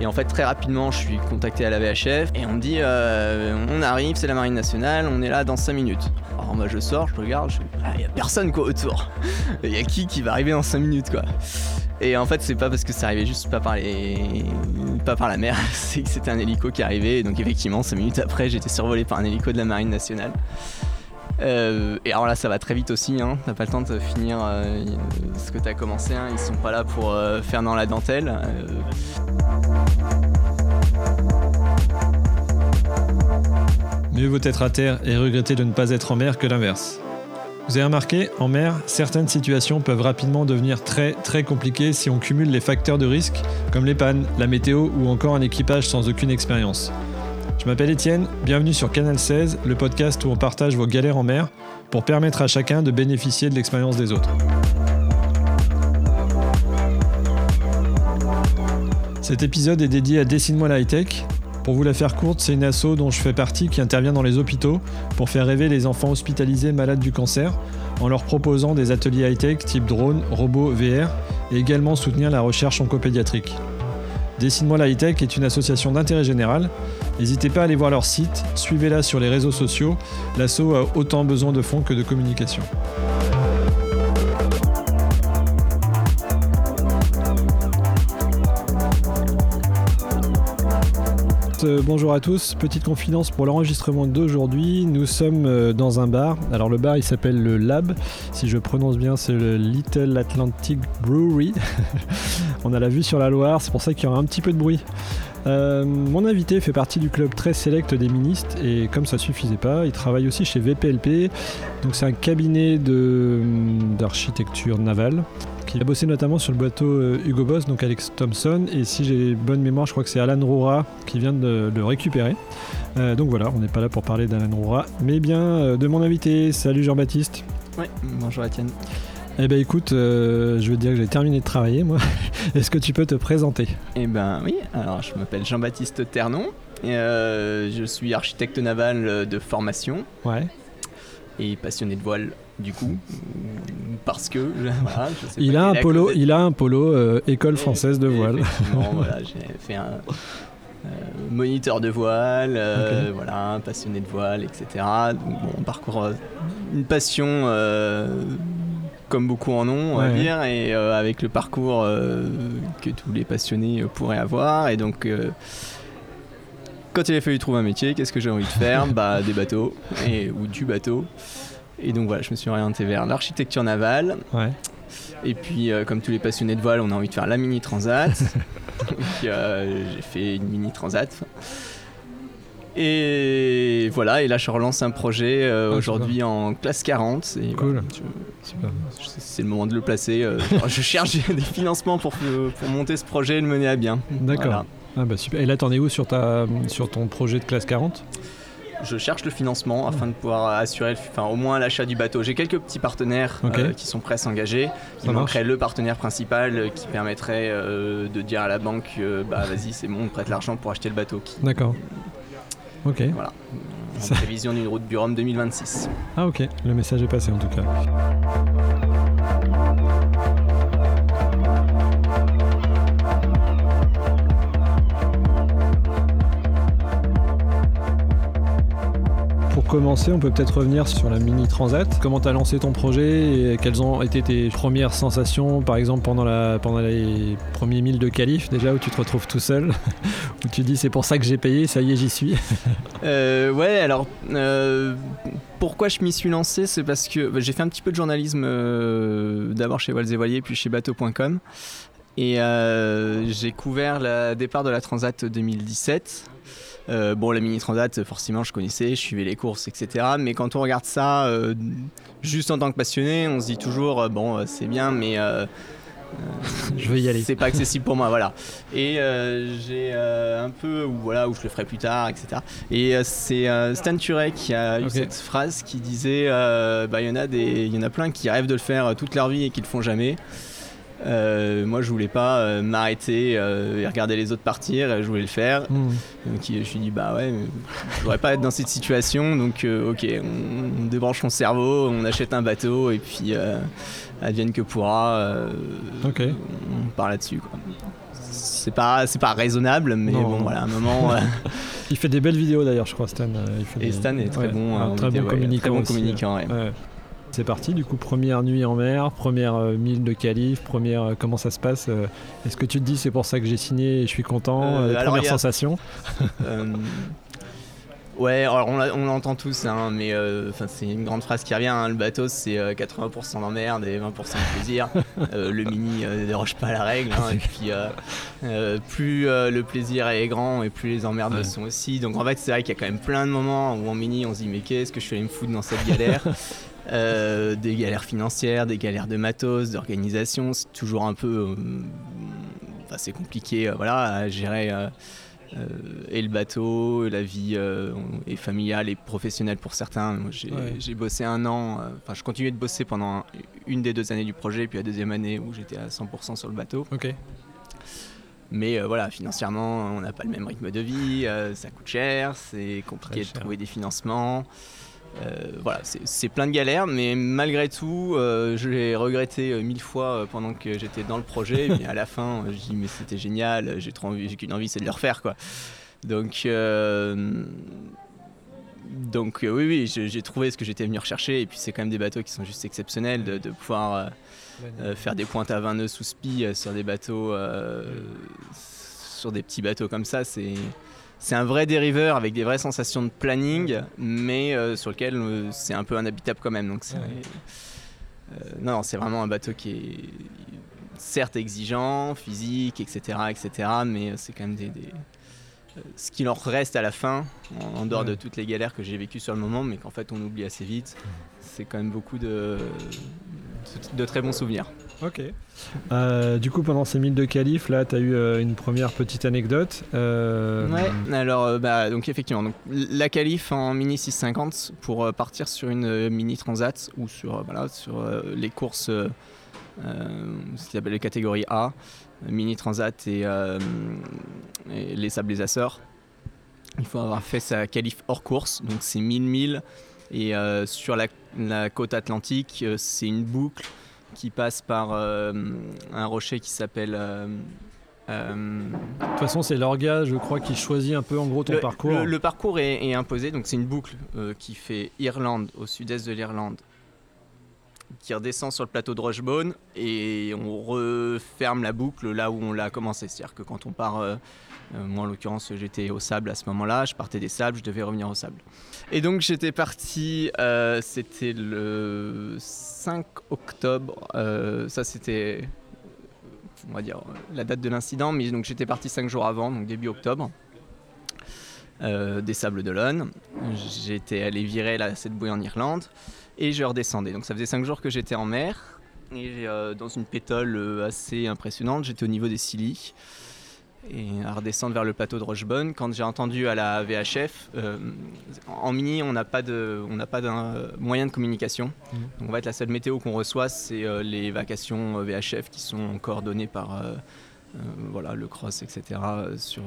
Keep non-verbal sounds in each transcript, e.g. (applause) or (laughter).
Et en fait, très rapidement, je suis contacté à la VHF et on me dit euh, on arrive, c'est la Marine nationale, on est là dans 5 minutes. Alors moi, je sors, je regarde, il ah, y a personne quoi autour. Il (laughs) y a qui qui va arriver dans 5 minutes quoi. Et en fait, c'est pas parce que ça arrivait juste pas par les, pas par la mer, (laughs) c'est que c'était un hélico qui arrivait. donc effectivement, 5 minutes après, j'étais survolé par un hélico de la Marine nationale. Euh, et alors là, ça va très vite aussi. Hein. T'as pas le temps de finir euh, ce que t'as commencé. Hein. Ils sont pas là pour euh, faire dans la dentelle. Mieux vaut être à terre et regretter de ne pas être en mer que l'inverse. Vous avez remarqué, en mer, certaines situations peuvent rapidement devenir très très compliquées si on cumule les facteurs de risque comme les pannes, la météo ou encore un équipage sans aucune expérience. Je m'appelle Étienne, bienvenue sur Canal 16, le podcast où on partage vos galères en mer pour permettre à chacun de bénéficier de l'expérience des autres. Cet épisode est dédié à Dessine-moi la high-tech. Pour vous la faire courte, c'est une asso dont je fais partie qui intervient dans les hôpitaux pour faire rêver les enfants hospitalisés malades du cancer en leur proposant des ateliers high-tech type drone, robot, VR et également soutenir la recherche oncopédiatrique. Dessine-moi la high-tech est une association d'intérêt général. N'hésitez pas à aller voir leur site, suivez-la sur les réseaux sociaux. L'asso a autant besoin de fonds que de communication. Euh, bonjour à tous, petite confidence pour l'enregistrement d'aujourd'hui. Nous sommes euh, dans un bar. Alors le bar il s'appelle le Lab. Si je prononce bien, c'est le Little Atlantic Brewery. (laughs) On a la vue sur la Loire, c'est pour ça qu'il y aura un petit peu de bruit. Euh, mon invité fait partie du club très sélect des ministres et comme ça suffisait pas, il travaille aussi chez VPLP. Donc c'est un cabinet d'architecture navale il a bossé notamment sur le bateau euh, Hugo Boss, donc Alex Thompson, et si j'ai bonne mémoire, je crois que c'est Alan Roura qui vient de le récupérer. Euh, donc voilà, on n'est pas là pour parler d'Alan Roura, mais bien euh, de mon invité. Salut Jean-Baptiste. Oui, bonjour Étienne. Eh ben écoute, je veux dire que j'ai terminé de travailler moi. (laughs) Est-ce que tu peux te présenter? Eh ben oui, alors je m'appelle Jean-Baptiste Ternon, et, je suis architecte naval de formation. Ouais. Et passionné de voile du coup, parce que (laughs) il, a un polo, il a un polo école française de voile. (laughs) voilà, j'ai fait un euh, moniteur de voile, euh, voilà, passionné de voile, etc. Donc bon, on parcourt euh, une passion comme beaucoup en ont, on va dire, et avec le parcours que tous les passionnés pourraient avoir, et donc quand il a fallu trouver un métier, qu'est-ce que j'ai envie de faire? (laughs) Bah des bateaux et ou du bateau. Et donc voilà, je me suis orienté vers l'architecture navale. Et puis, euh, comme tous les passionnés de voile, on a envie de faire la mini transat. (laughs) donc, euh, j'ai fait une mini transat. Et voilà, et là je relance un projet euh, ah, aujourd'hui en classe 40. cool. c'est le moment de le placer. je cherche (laughs) des financements pour, pour monter ce projet et le mener à bien. D'accord. Ah bah super. Et là, t'en es où sur, ta, sur ton projet de classe 40 je cherche le financement afin de pouvoir assurer enfin, au moins l'achat du bateau. J'ai quelques petits partenaires euh, qui sont prêts à s'engager. Il manquerait le partenaire principal euh, qui permettrait euh, de dire à la banque bah vas-y c'est bon, on prête l'argent pour acheter le bateau. D'accord. Ok. Voilà. En prévision d'une route Rhum 2026. Ah ok, le message est passé en tout cas. Commencer, on peut peut-être revenir sur la Mini Transat. Comment tu as lancé ton projet et quelles ont été tes premières sensations, par exemple pendant, la, pendant les premiers milles de qualif, déjà où tu te retrouves tout seul, (laughs) où tu dis c'est pour ça que j'ai payé, ça y est, j'y suis (laughs) euh, Ouais, alors euh, pourquoi je m'y suis lancé C'est parce que bah, j'ai fait un petit peu de journalisme euh, d'abord chez Voiles et puis chez bateau.com. Et j'ai couvert le départ de la Transat 2017. Euh, bon, la Mini Transat, forcément, je connaissais, je suivais les courses, etc. Mais quand on regarde ça, euh, juste en tant que passionné, on se dit toujours, euh, bon, c'est bien, mais je veux y aller. C'est pas accessible pour moi, voilà. Et j'ai un peu, ou voilà, où je le ferai plus tard, etc. Et c'est Stan Turek qui a eu cette phrase qui disait, bah il y en a des, il y en a plein qui rêvent de le faire toute leur vie et qui le font jamais. Euh, moi, je voulais pas euh, m'arrêter euh, et regarder les autres partir. Je voulais le faire. Hmm. Donc, je me suis dit, bah ouais, je voudrais pas être dans cette situation. Donc, ok, on, débranche mon cerveau, on achète un bateau et puis advienne que pourra. ok. On part là-dessus. c'est pas, c'est pas raisonnable, mais bon, voilà, un moment. (laughs) il fait des belles vidéos d'ailleurs, je crois, Stan. Et Stan est très bon, très bon communicant. Très bon communicant c'est parti, du coup, première nuit en mer, première euh, mille de calife, première. Euh, comment ça se passe euh, Est-ce que tu te dis c'est pour ça que j'ai signé et je suis content Première sensation (laughs) Ouais, alors on l'entend tous, hein, mais c'est une grande phrase qui revient. Hein, le bateau, c'est 80% d'emmerde et 20% de plaisir. (laughs) le mini ne déroge pas à la règle. Hein, et (laughs) puis, plus le plaisir est grand et plus les emmerdes le sont aussi. Donc en fait, c'est vrai qu'il y a quand même plein de moments où en mini, on se dit mais qu'est-ce que je suis allé me foutre dans cette galère Euh, des galères financières, des galères de matos, d'organisation. C'est toujours un peu. Euh, assez compliqué euh, voilà, à gérer. et le bateau, la vie est familiale et professionnelle pour certains. J'ai bossé un an, enfin, je continuais de bosser pendant une des deux années du projet, puis la deuxième année où j'étais à 100% sur le bateau. Ok. Mais voilà, financièrement, on n'a pas le même rythme de vie, ça coûte cher, c'est compliqué de trouver des financements. Euh, voilà, c'est plein de galères, mais malgré tout, euh, je l'ai regretté euh, mille fois pendant que j'étais dans le projet. mais à la fin, je dis mais c'était génial, j'ai j'ai qu'une envie, c'est de le refaire quoi. Donc, donc oui, oui, j'ai trouvé ce que j'étais venu rechercher. Et puis c'est quand même des bateaux qui sont juste exceptionnels de, de pouvoir faire des pointes à 20 nœuds sous spi sur des bateaux, sur des petits bateaux comme ça, c'est c'est un vrai dériveur avec des vraies sensations de planning, mais euh, sur lequel euh, c'est un peu inhabitable quand même. Donc euh, non, c'est vraiment un bateau qui est certes exigeant, physique, etc., etc., mais c'est quand même des, ce qu'il en reste à la fin, en, dehors de toutes les galères que j'ai vécues sur le moment, mais qu'en fait on oublie assez vite. C'est quand même beaucoup de, de très bons souvenirs. Ok. Euh, du coup, pendant ces milles de qualif, là, tu as eu euh, une première petite anecdote. Euh, ouais, alors, bah, donc effectivement, donc, la qualif en Mini 650 pour partir sur une Mini Transat ou sur, voilà, sur les courses, ce qui s'appelle les catégories A, Mini Transat et, les Sables des Açores. Il faut avoir fait sa qualif hors course, donc c'est 1000 milles. Et sur la, la côte atlantique, c'est une boucle qui passe par euh, un rocher qui s'appelle. Euh, euh, de toute façon, c'est l'orga, je crois, qui choisit un peu en gros ton parcours. Le, parcours est, imposé, donc c'est une boucle qui fait Irlande, au sud-est de l'Irlande, qui redescend sur le plateau de Rochebone et on referme la boucle là où on l'a commencé. C'est-à-dire que quand on part moi, en l'occurrence, j'étais au sable à ce moment-là. Je partais des sables, je devais revenir au sable. Et donc, j'étais parti, euh, c'était le 5 octobre. Euh, ça, c'était, on va dire, la date de l'incident. Mais donc, j'étais parti 5 jours avant, donc début octobre. des Sables d'Olonne. J'étais allé virer la, cette bouée en Irlande et je redescendais. Donc ça faisait 5 jours que j'étais en mer et dans une pétole assez impressionnante. J'étais au niveau des Scilly et à redescendre vers le plateau de Rochebonne. Quand j'ai entendu à la VHF, euh, en mini, on n'a pas de, on n'a pas d'un moyen de communication. Mmh. Donc en fait, la seule météo qu'on reçoit, c'est euh, les vacations euh, VHF qui sont coordonnées par voilà le cross, etc. sur,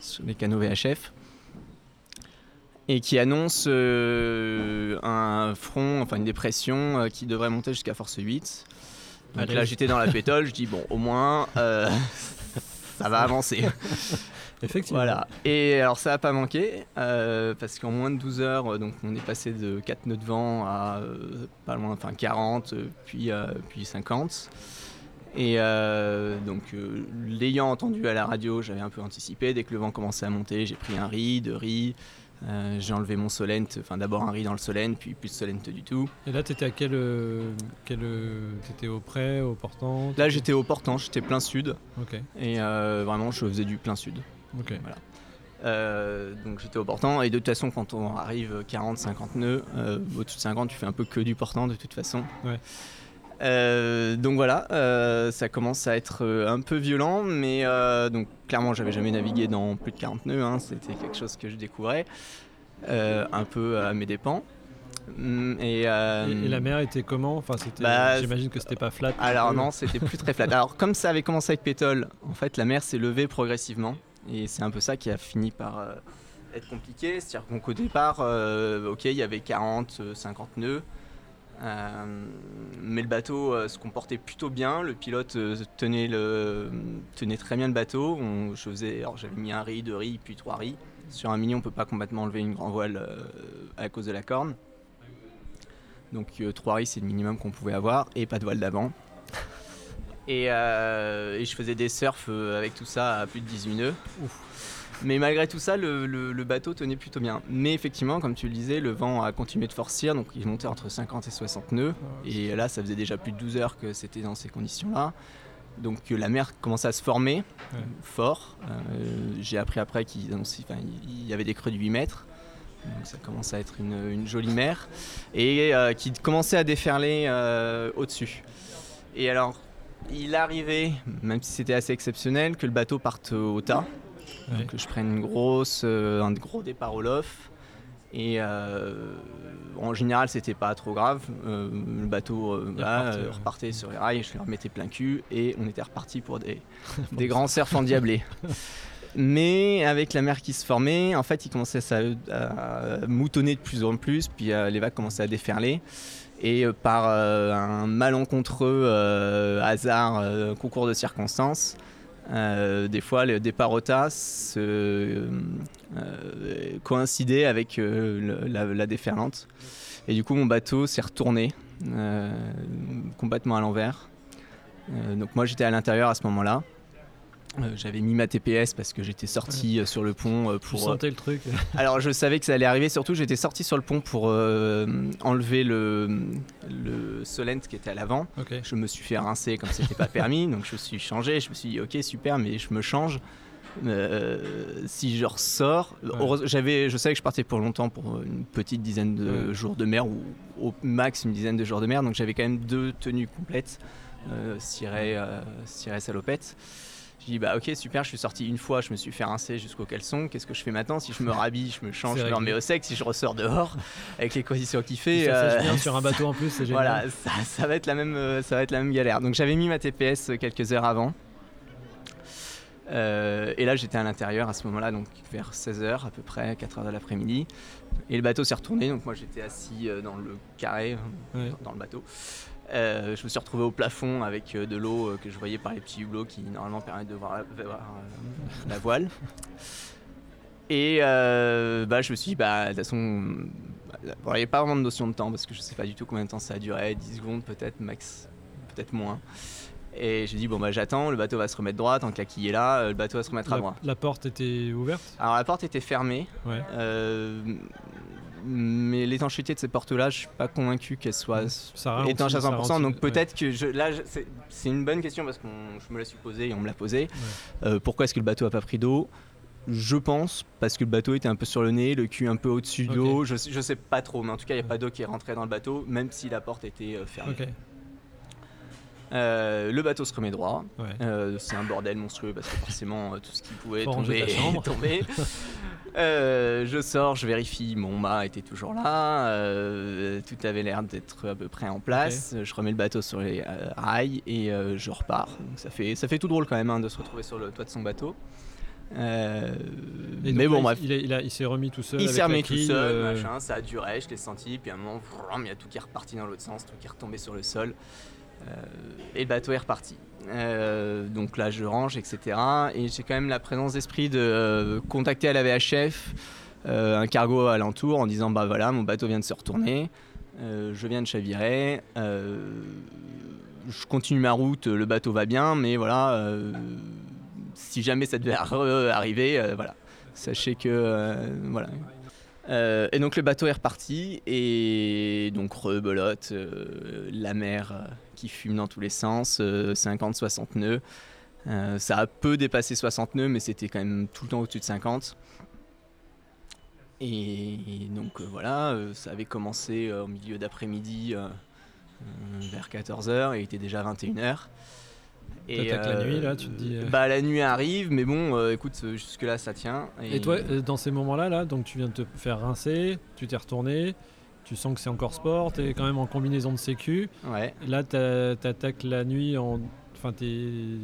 sur les canaux VHF et qui annonce un front, enfin une dépression qui devrait monter jusqu'à force 8. Donc là, j'étais dans la pétole, je dis bon, au moins, (laughs) ça va avancer. (laughs) Effectivement. Voilà. Et alors ça n'a pas manqué, euh, parce qu'en moins de 12 heures, euh, donc on est passé de 4 nœuds de vent à euh, pas loin, enfin 40, puis, puis 50. Et donc l'ayant entendu à la radio, j'avais un peu anticipé. Dès que le vent commençait à monter, j'ai pris un riz, deux riz. Euh, j'ai enlevé mon solent, enfin d'abord un riz dans le solent, puis plus de solent du tout. Et là, tu étais à quel. Euh, quel euh, étais au près, au portant? Là, j'étais au portant, j'étais plein sud. Ok. Et vraiment, je faisais du plein sud. Ok. Voilà. donc j'étais au portant, et de toute façon, quand on arrive 40-50 nœuds, au-dessus de 50, tu fais un peu que du portant de toute façon. Ouais. Euh, donc voilà, euh, ça commence à être euh, un peu violent, mais donc clairement j'avais jamais navigué dans plus de 40 nœuds, hein, c'était quelque chose que je découvrais, un peu à mes dépens. Mm, et, la mer était comment? Enfin, bah, J'imagine que c'était pas flat. Alors non, c'était plus très flat. Alors comme ça avait commencé avec pétole, en fait la mer s'est levée progressivement, et c'est un peu ça qui a fini par être compliqué. C'est-à-dire qu'au départ, ok, il y avait 40, 50 nœuds. Mais le bateau se comportait plutôt bien. Le pilote tenait, le, tenait très bien le bateau. On, j'avais mis un riz, deux riz, puis trois riz. Sur un mini, on peut pas complètement enlever une grand voile à cause de la corne. Donc trois riz, c'est le minimum qu'on pouvait avoir et pas de voile d'avant. Euh, et, je faisais des surfs euh, avec tout ça à plus de 18 nœuds. Mais malgré tout ça, le, bateau tenait plutôt bien. Mais effectivement, comme tu le disais, le vent a continué de forcir, donc il montait entre 50 et 60 nœuds. Et là, ça faisait déjà plus de 12 heures que c'était dans ces conditions-là. Donc euh, la mer commençait à se former fort. J'ai appris après qu'il y avait des creux de 8 mètres. Donc ça commence à être une, jolie mer. Et qui commençait à déferler au-dessus. Et alors, il arrivait, même si c'était assez exceptionnel, que le bateau parte au tas. Que je prenne une grosse, euh, un gros départ au lof. Et euh, en général, c'était pas trop grave. Euh, le bateau repartait sur les rails, je le remettais plein cul et on était reparti pour des, (laughs) des grands surfs endiablés. (laughs) Mais avec la mer qui se formait, en fait, il commençait à moutonner de plus en plus, puis les vagues commençaient à déferler et par un malencontreux hasard, concours de circonstances, des fois le départ au TAS coïncidait avec la, déferlante. Et du coup mon bateau s'est retourné complètement à l'envers. donc moi j'étais à l'intérieur à ce moment-là. Euh, j'avais mis ma TPS parce que j'étais sorti euh, sur le pont euh, pour. sentais le truc. (laughs) Alors je savais que ça allait arriver. Surtout, j'étais sorti sur le pont pour enlever le, le solent qui était à l'avant. Je me suis fait rincer comme c'était pas permis, donc je me suis changé. Je me suis dit ok super, mais je me change. si je ressors, j'avais, je savais que je partais pour longtemps, pour une petite dizaine de jours de mer ou au max une dizaine de jours de mer, donc j'avais quand même deux tenues complètes, ciré, salopette. Je dis bah ok super, je suis sorti une fois, je me suis fait rincer jusqu'au caleçon. Qu'est-ce que je fais maintenant Si je me rhabille, je me change, je me remets au sec. Si je ressors dehors avec les conditions qu'il fait, ça, euh... sur un bateau en plus, c'est (laughs) génial. Voilà, ça, va être la même, euh, ça va être la même galère. Donc j'avais mis ma TPS quelques heures avant. Euh, et là j'étais à l'intérieur à ce moment-là, donc vers 16h à peu près, 4h de l'après-midi. Et le bateau s'est retourné, donc moi j'étais assis euh, dans le carré, dans le bateau. Euh, je me suis retrouvé au plafond avec euh, de l'eau euh, que je voyais par les petits hublots qui normalement permettent de voir la, voile. Et bah, je me suis dit, bah, de toute façon, il n'y avait pas vraiment de notion de temps parce que je ne sais pas du tout combien de temps ça a duré, 10 secondes peut-être, max, peut-être moins. Et j'ai dit, bon, bah j'attends, le bateau va se remettre droit, tant que la quille est là, le bateau va se remettre à droit. La porte était ouverte? Alors la porte était fermée. Ouais mais l'étanchéité de ces portes-là, je suis pas convaincu qu'elle soit étanche à 100%. donc peut-être que je, là, c'est une bonne question parce que je me la suis posée et on me l'a posée. Euh, pourquoi est-ce que le bateau a pas pris d'eau? Je pense parce que le bateau était un peu sur le nez, le cul un peu au-dessus d'eau. Je, je sais pas trop, mais en tout cas, il n'y a pas d'eau qui est rentrée dans le bateau, même si la porte était euh, fermée. Euh, le bateau se remet droit. c'est un bordel monstrueux parce que forcément tout ce qui pouvait tomber est tombé. (laughs) Euh, je sors, je vérifie, mon mât était toujours là, euh, tout avait l'air d'être à peu près en place. Je remets le bateau sur les euh, rails et je repars. ça fait, ça fait tout drôle quand même hein, de se retrouver sur le toit de son bateau. mais bon, bref. Il, il, s'est remis tout seul. Il s'est remis tout seul, machin, ça a duré, je l'ai senti, puis à un moment, il y a tout qui est reparti dans l'autre sens, tout qui est retombé sur le sol. Et le bateau est reparti. Euh, donc là, je range, etc. Et j'ai quand même la présence d'esprit de euh, contacter à la VHF euh, un cargo alentour en disant bah voilà, mon bateau vient de se retourner, je viens de chavirer, je continue ma route, le bateau va bien, mais voilà, si jamais ça devait (laughs) arriver, voilà, sachez que voilà. et donc le bateau est reparti et donc rebelote, la mer qui fume dans tous les sens, 50-60 euh, nœuds. Euh, ça a peu dépassé 60 nœuds, mais c'était quand même tout le temps au-dessus de 50. Et, donc euh, voilà, ça avait commencé au milieu d'après-midi vers 14h et il était déjà 21h. Et la nuit là, tu te dis. Bah la nuit arrive, mais bon, écoute, jusque là ça tient. Et, toi, dans ces moments-là, là, donc tu viens de te faire rincer, tu t'es retourné, tu sens que c'est encore sport, tu es quand même en combinaison de sécu. Ouais. Là, tu attaques la nuit en. Enfin, tu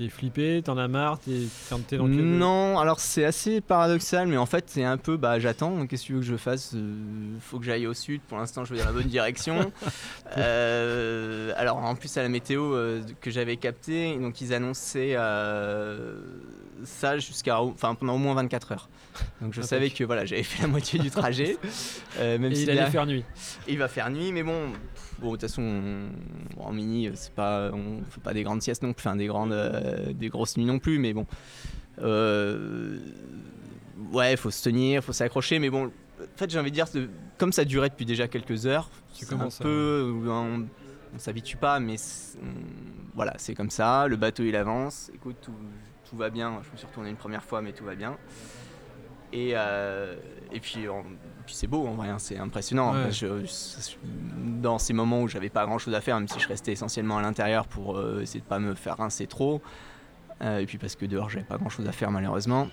T'es flippé, t'en as marre, t'es t'es dans Non, alors c'est assez paradoxal, mais en fait c'est un peu, bah j'attends, qu'est-ce que tu veux que je fasse Euh, Faut que j'aille au sud, pour l'instant je vais dans la bonne direction. (laughs) Euh, alors en plus à la météo euh, que j'avais capté, donc ils annonçaient ça jusqu'à, enfin pendant au moins 24 heures. Donc je Ah, savais que voilà, j'avais fait la moitié du trajet, (laughs) euh, même Et si il allait faire nuit. il va faire nuit, mais bon, pff, bon de toute façon, on- bon, en mini, euh, c'est pas, on fait pas des grandes siestes non plus, enfin des grandes, euh, des grosses nuits non plus, mais bon, euh, ouais, faut se tenir, faut s'accrocher, mais bon, en fait, j'ai envie de dire, comme ça durait depuis déjà quelques heures, c'est un peu, on, on s'habitue pas, mais voilà, c'est comme ça. Le bateau il avance, écoute, tout, tout va bien. Je me suis retourné une première fois, mais tout va bien. Et, euh, et puis, c'est beau en vrai, hein, c'est impressionnant. Ouais. Je- je- dans ces moments où j'avais pas grand chose à faire, même si je restais essentiellement à l'intérieur pour euh, essayer de pas me faire rincer trop, euh, et puis parce que dehors j'avais pas grand chose à faire malheureusement.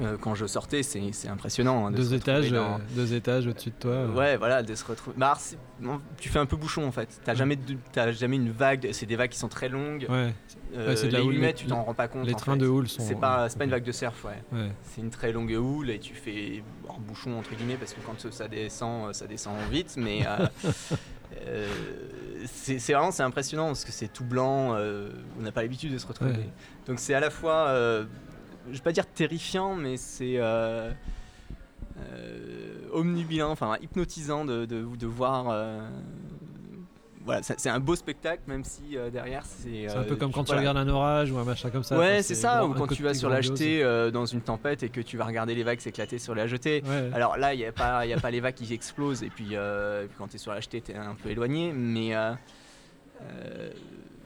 Euh, quand je sortais, c'est impressionnant. hein, de Deux étages, dans- euh, deux étages au-dessus de toi. euh. Ouais, voilà, de se retrouver. Bah, non, tu fais un peu bouchon en fait. T'as jamais, de- t'as jamais une vague. C'est des vagues qui sont très longues. Ouais, Euh, Ouais, c'est de la les houle, les- tu t'en rends pas compte. les trains fait. de houle sont. C'est pas, pas une vague de surf, ouais. Ouais. C'est une très longue houle et tu fais en bouchon entre guillemets parce que quand ça descend, ça descend vite, mais (laughs) c'est vraiment c'est impressionnant parce que c'est tout blanc. on n'a pas l'habitude de se retrouver. Ouais. Donc c'est à la fois, je vais pas dire terrifiant, mais c'est euh, euh, omnubilant, enfin hypnotisant de, de, de voir. euh, voilà, c'est un beau spectacle, même si euh, derrière c'est. C'est un peu comme quand tu regardes un orage ou un machin comme ça. Ouais, c'est ça, ou quand tu vas sur la jetée dans une tempête et que tu vas regarder les vagues s'éclater sur la jetée. Ouais. Alors là, il n'y a, pas- y a pas les vagues qui explosent, et puis, et puis quand tu es sur la jetée, tu es un peu éloigné, mais. euh,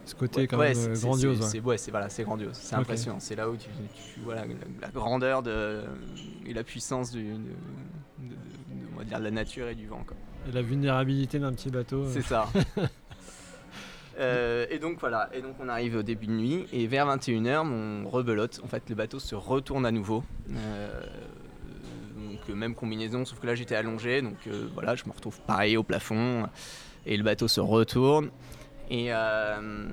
Ce côté ouais, quand ouais, même c'est- euh, c'est- grandiose. c'est- ouais. Voilà, grandiose, impressionnant. C'est là où tu, tu vois la, la- la grandeur de, et la puissance du, de, de- de- on va dire, de la nature et du vent. Quoi. Et la vulnérabilité d'un petit bateau. euh. C'est ça. (laughs) Euh, et donc voilà, et donc on arrive au début de nuit et vers 21h on rebelote, en fait le bateau se retourne à nouveau. Euh, donc même combinaison, sauf que là j'étais allongé, donc euh, voilà je me retrouve pareil au plafond et le bateau se retourne et, euh,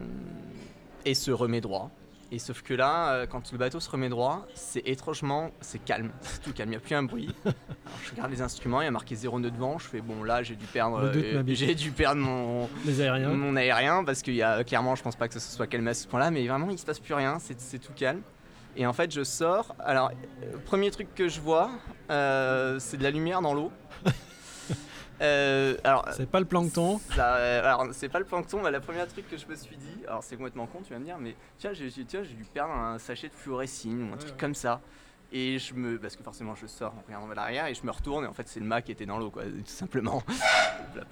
et se remet droit. Et sauf que là, euh, quand le bateau se remet droit, c'est étrangement, c'est calme, (laughs) c'est tout calme, il n'y a plus un bruit. (laughs) Alors, je regarde les instruments, il y a marqué 0 nœud de vent, je fais bon là j'ai dû perdre, euh, j'ai dû perdre mon, Les aériens. mon aérien parce qu'il y a clairement je pense pas que se soit calmé à ce point là mais vraiment il se passe plus rien. C'est tout calme. Et en fait je sors. Alors premier truc que je vois euh, c'est de la lumière dans l'eau (laughs) Euh, alors C'est pas le plancton. ça, euh, alors c'est pas le plancton mais la première truc que je me suis dit alors c'est complètement con tu vas me dire mais tiens j'ai tiens, j'ai dû perdre un sachet de fluorescine ou un truc ouais. comme ça et je me parce que forcément je sors en regardant vers l'arrière et je me retourne et en fait c'est le mât qui était dans l'eau quoi (laughs) tout simplement (laughs) Là,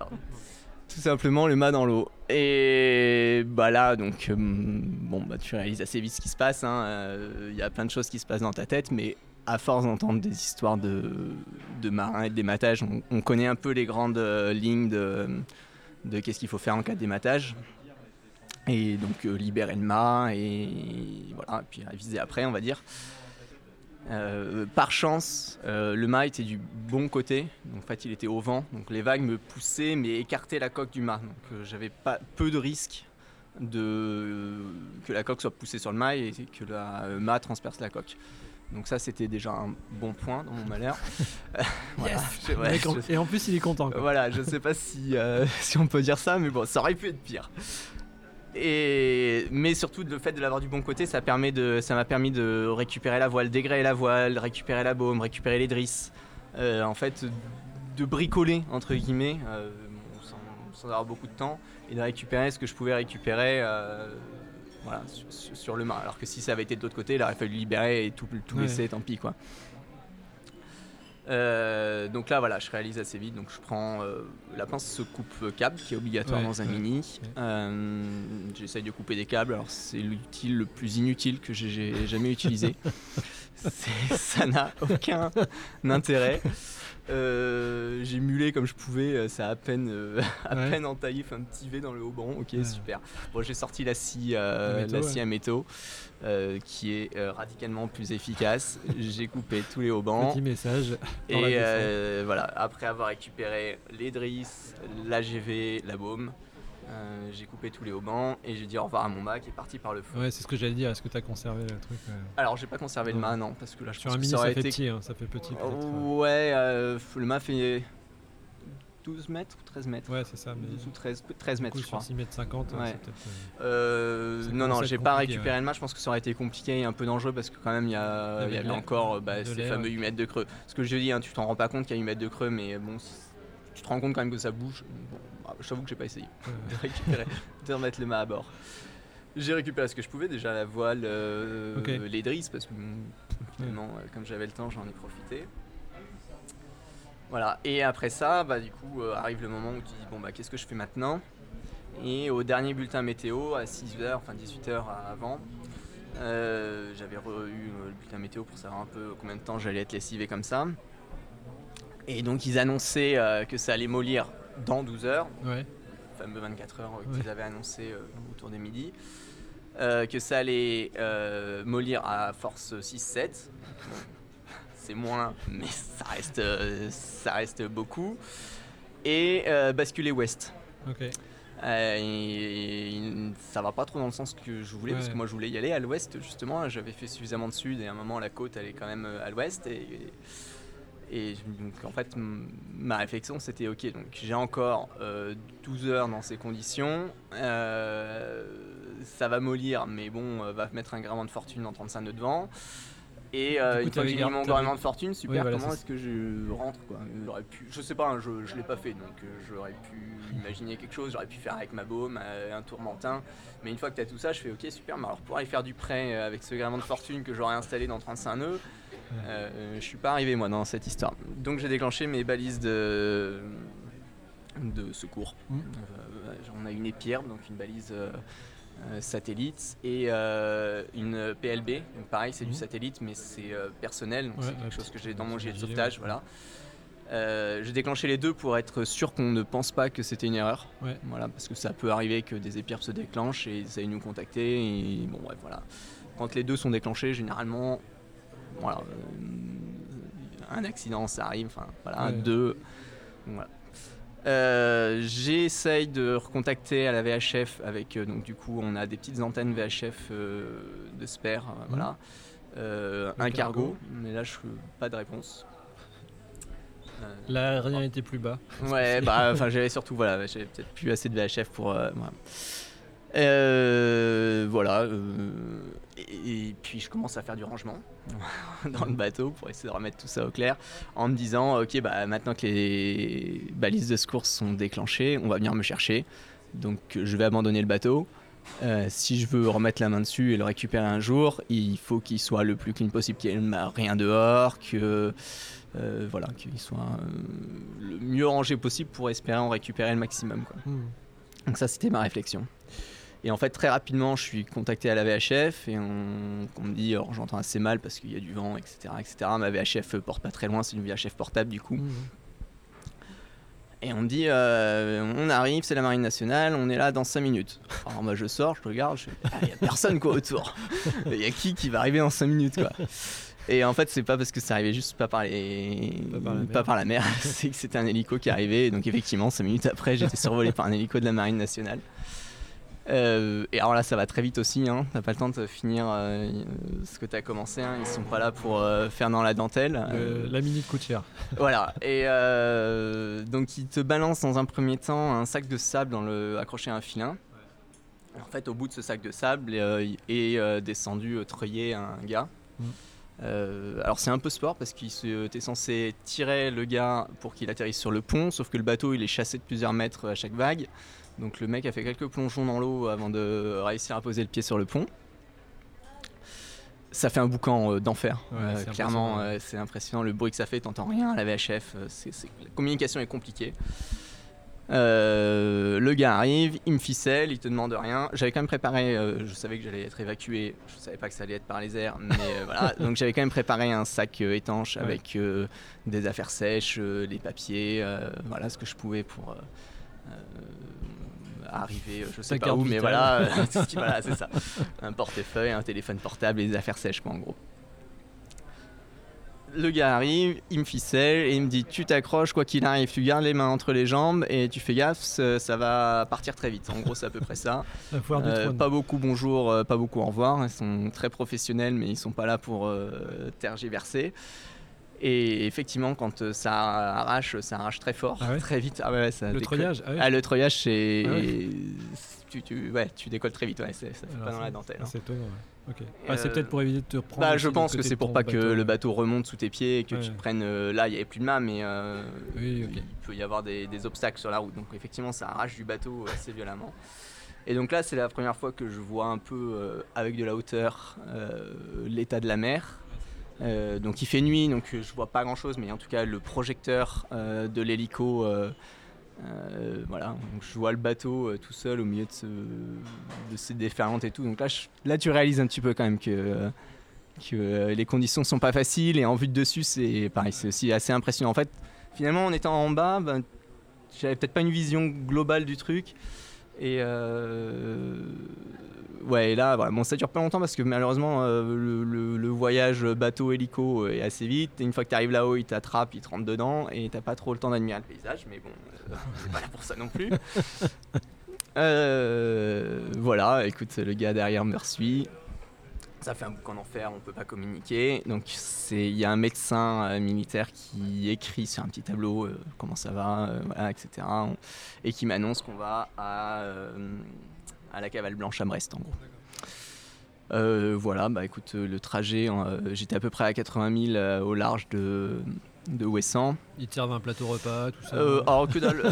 tout simplement le mât dans l'eau et bah là donc euh, bon bah tu réalises assez vite ce qui se passe hein, il y a plein de choses qui se passent dans ta tête mais à force d'entendre des histoires de, marins et de dématage, on, on connaît un peu les grandes euh, lignes de, qu'est-ce qu'il faut faire en cas de dématage. Et donc euh, libérer le mât et voilà, et puis réviser après, on va dire. Euh, par chance, le mât était du bon côté, donc en fait il était au vent, donc les vagues me poussaient mais écartaient la coque du mât, donc j'avais pas peu de risque de que la coque soit poussée sur le mât et que la mât transperce la coque. Donc ça c'était déjà un bon point dans mon (laughs) malheur. Voilà, je- ouais, Mec, en- je- Et en plus, il est content. quoi. voilà, je sais pas si, euh, (laughs) si on peut dire ça, mais bon, ça aurait pu être pire. Et, mais surtout, le fait de l'avoir du bon côté, ça permet de, ça m'a permis de récupérer la voile, dégrayer la voile, récupérer la baume, récupérer les drisses. Euh, en fait, de bricoler, entre guillemets, euh, sans, sans avoir beaucoup de temps, et de récupérer ce que je pouvais récupérer voilà, sur, le mât. Alors que si ça avait été de l'autre côté, il aurait fallu libérer et tout, tout Ouais. laisser, tant pis quoi. Euh, donc là voilà, je réalise assez vite. Donc je prends euh, la pince se coupe câble qui est obligatoire Ouais, dans un ouais, mini. ouais. Euh, J'essaye de couper des câbles. Alors c'est l'utile le plus inutile que j'ai- jamais utilisé. (laughs) Ça n'a aucun intérêt. Euh, j'ai mulé comme je pouvais, euh, ça a à peine, euh, (laughs) à Ouais. peine entaillé, fait un petit V dans le haut bon, ok Ouais. super. Bon j'ai sorti la scie, euh, À métaux, la ouais. scie à métaux, qui est radicalement plus efficace. (laughs) J'ai coupé tous les haubans. Petit message. la Et voilà, après avoir récupéré les drisses, l'AGV, la baume, Euh, j'ai coupé tous les haubans et j'ai dit au revoir à mon mât qui est parti par le feu. Ouais, c'est ce que j'allais dire. Est-ce que tu as conservé le truc euh Alors, j'ai pas conservé le mât, non, parce que là, je Sur pense un mini, ça ça, fait été. petit. hein, ça fait petit. Oh, ouais, euh, le mât fait 12 mètres ou 13 mètres. Ouais, c'est ça. Mais 12 ou 13, 13 du mètres, coup, je crois. sur 6 mètres 50, Ouais. c'est peut-être. euh, Euh, Ça non, non, j'ai pas récupéré ouais. le match. Je pense que ça aurait été compliqué et un peu dangereux parce que quand même il y, a, il y avait encore bah, ces fameux ouais. 8 mètres de creux. Ce que je dis, hein, tu t'en rends pas compte qu'il y a 8 mètres de creux, mais bon, tu te rends compte quand même que ça bouge. Bon, bah, je t'avoue que j'ai pas essayé (laughs) de récupérer, de remettre le mât à bord. J'ai récupéré ce que je pouvais, déjà la voile, euh, les drisses, parce que bon, finalement, euh, comme j'avais le temps, j'en ai profité. Voilà, et après ça, bah, du coup, euh, arrive le moment où tu dis, bon, bah, qu'est-ce que je fais maintenant? Et au dernier bulletin météo, à 6h, enfin 18h avant, euh, j'avais eu le bulletin météo pour savoir un peu combien de temps j'allais être lessivé comme ça. Et donc, ils annonçaient euh, que ça allait mollir dans 12 heures Ouais. fameux 24 heures euh, Ouais. qu'ils avaient annoncé euh, autour des midi, que ça allait mollir à force 6-7. Bon, C'est moins, mais ça reste, ça reste beaucoup. Et basculer ouest. Ok. Euh, et- et ça va pas trop dans le sens que je voulais, parce que moi je voulais y aller à l'ouest justement. J'avais fait suffisamment de sud et à un moment la côte elle est quand même à l'ouest. Et, et je- donc en fait ma réflexion c'était ok, donc j'ai encore euh, 12 heures dans ces conditions. Euh, ça va mollir, mais bon, euh, va mettre un gravement de fortune dans 35 nœuds de vent. Et euh, une fois que j'ai mis mon gouvernement de fortune, super, Oui, voilà, comment est-ce que je rentre quoi? J'aurais pu, je sais pas, hein, je, je l'ai pas fait, donc euh, j'aurais pu imaginer quelque chose, j'aurais pu faire avec ma baume, euh, un tourmentin. Mais une fois que tu as tout ça, je fais ok, super, mais alors pour aller faire du prêt avec ce gouvernement de fortune que j'aurais installé dans 35 nœuds, euh, je suis pas arrivé moi dans cette histoire. Donc j'ai déclenché mes balises de, de secours. Mhm. Euh, on a une épierre, donc une balise euh, euh, satellite, et euh, une PLB. Donc pareil, c'est du satellite, mais c'est euh, personnel, donc Ouais, c'est quelque chose que j'ai dans mon gilet de sauvetage. ouais. Voilà. Euh, j'ai déclenché les deux pour être sûr qu'on ne pense pas que c'était une erreur. Ouais. Voilà, parce que ça peut arriver que des épierres se déclenchent et ça nous contacter. Et bon, bref, voilà. Quand les deux sont déclenchés, généralement, euh, un accident, ça arrive. Enfin, voilà, Ouais. deux. Voilà. Euh, J'essaye de recontacter à la VHF avec euh, donc du coup on a des petites antennes VHF euh, de spare euh, voilà un cargo. cargo mais là je pas de réponse Là, rien n'était plus bas. Ouais, bah, enfin, j'avais surtout, voilà, j'avais peut-être plus assez de VHF pour. voilà. Euh, voilà, euh, et, et puis je commence à faire du rangement (laughs) dans le bateau pour essayer de remettre tout ça au clair en me disant ok bah maintenant que les balises de secours sont déclenchées on va venir me chercher donc je vais abandonner le bateau Euh, si je veux remettre la main dessus et le récupérer un jour il faut qu'il soit le plus clean possible qu'il n'y ait rien dehors que euh, voilà, qu'il soit euh, le mieux rangé possible pour espérer en récupérer le maximum. Quoi. Hmm. Donc ça, c'était ma réflexion. Et en fait, très rapidement, je suis contacté à la VHF et on, on me dit, j'entends assez mal parce qu'il y a du vent, etc., etc. Ma VHF porte pas très loin, c'est une VHF portable du coup. Hmm. Et on me dit, euh, on arrive, c'est la Marine nationale, on est là dans 5 minutes. Alors moi je sors, je regarde, je fais, ah, il y a personne quoi autour. Il (laughs) y a qui qui va arriver dans 5 minutes quoi. Et en fait, c'est pas parce que ça arrivait juste pas par les, Pas par la mer. par la mer, (laughs) c'est que c'était un hélico qui arrivait. Donc effectivement, 5 minutes après, j'étais survolé par un hélico de la Marine nationale. Euh, et alors là, ça va très vite aussi. Hein. T'as pas le temps de finir euh, ce que t'as commencé. Hein. Ils sont pas là pour euh, faire dans la dentelle. Le- la mini coutière. (laughs) voilà. Et donc, il te balance dans un premier temps un sac de sable dans le, accroché à un filin. En fait, au bout de ce sac de sable est descendu treuillé un gars. Mm. Alors c'est un peu sport parce qu'il se- t'es censé tirer le gars pour qu'il atterrisse sur le pont, sauf que le bateau il est chassé de plusieurs mètres à chaque vague. Donc le mec a fait quelques plongeons dans l'eau avant de réussir à poser le pied sur le pont. Ça fait un boucan euh, d'enfer. Ouais, Euh, clairement, euh, c'est impressionnant. Le bruit que ça fait, t'entends rien à la VHF. La communication est compliquée. Le gars arrive, il me ficelle, il te demande rien. J'avais quand même préparé, je savais que j'allais être évacué, je savais pas que ça allait être par les airs, mais voilà. (laughs) Donc j'avais quand même préparé un sac étanche Ouais. avec des affaires sèches, des papiers, voilà ce que je pouvais pour arriver, euh, je sais pas où, mais voilà, euh, (laughs) (laughs) voilà, c'est ça. Un portefeuille, un téléphone portable et des affaires sèches, quoi, en gros. le gars arrive, il me ficelle et il me dit tu t'accroches quoi qu'il arrive, tu gardes les mains entre les jambes et tu fais gaffe, ça, ça va partir très vite. En gros, c'est à peu près ça. (laughs) Euh, pas beaucoup bonjour, euh, pas beaucoup au revoir. Ils sont très professionnels, mais ils sont pas là pour euh, tergiverser. Et effectivement, quand euh, ça arrache, ça arrache très fort, Ah ouais (laughs) très vite. Ah ouais, ouais, ça Le treuillage ah ouais. Ah, le treuillage, c'est. Ah ouais. tu, tu- ouais, tu décolles très vite, ouais, c'est- ça fait Alors, pas dans c'est- la dentelle. ah, hein. C'est étonnant. ouais. Ok. Et, Ah, c'est euh, peut-être pour éviter de te reprendre. Bah, je pense que c'est pour pas que le bateau remonte sous tes pieds et que tu te prennes. euh, là, il n'y avait plus de mât, mais euh, Oui, il peut y avoir des, des obstacles sur la route. Donc, effectivement, ça arrache du bateau assez violemment. Et donc là, c'est la première fois que je vois un peu euh, avec de la hauteur euh, l'état de la mer. Euh, donc il fait nuit, donc euh, je vois pas grand chose, mais en tout cas le projecteur euh, de l'hélico, voilà, donc je vois le bateau tout seul au milieu de, ce- de ces déferlantes et tout. Donc là, là tu réalises un petit peu quand même que, les conditions sont pas faciles et en vue de dessus, c'est pareil, c'est aussi assez impressionnant. En fait, finalement, en étant en bas, ben, j'avais peut-être pas une vision globale du truc. Et euh, ouais, et là, voilà. bon, ça dure pas longtemps parce que malheureusement, euh, le, le- le voyage bateau-hélico est assez vite. Et une fois que tu arrives là-haut, il t'attrape, il te rentre dedans et t'as pas trop le temps d'admirer le paysage. Mais bon, euh, (laughs) pas là pour ça non plus. (laughs) Euh, voilà, écoute, le gars derrière me suit. Ça fait un boucan d'enfer, on peut pas communiquer. Donc c'est, il y a un médecin euh, militaire qui écrit sur un petit tableau euh, comment ça va, euh, voilà, etc. Et qui m'annonce qu'on va à, à la cavale blanche à Brest, en gros. Voilà, bah écoute, le trajet, j'étais à peu près à 80 000 euh, au large de, de Ouessant. Ils te servent un plateau repas, tout ça. Euh, alors que dalle.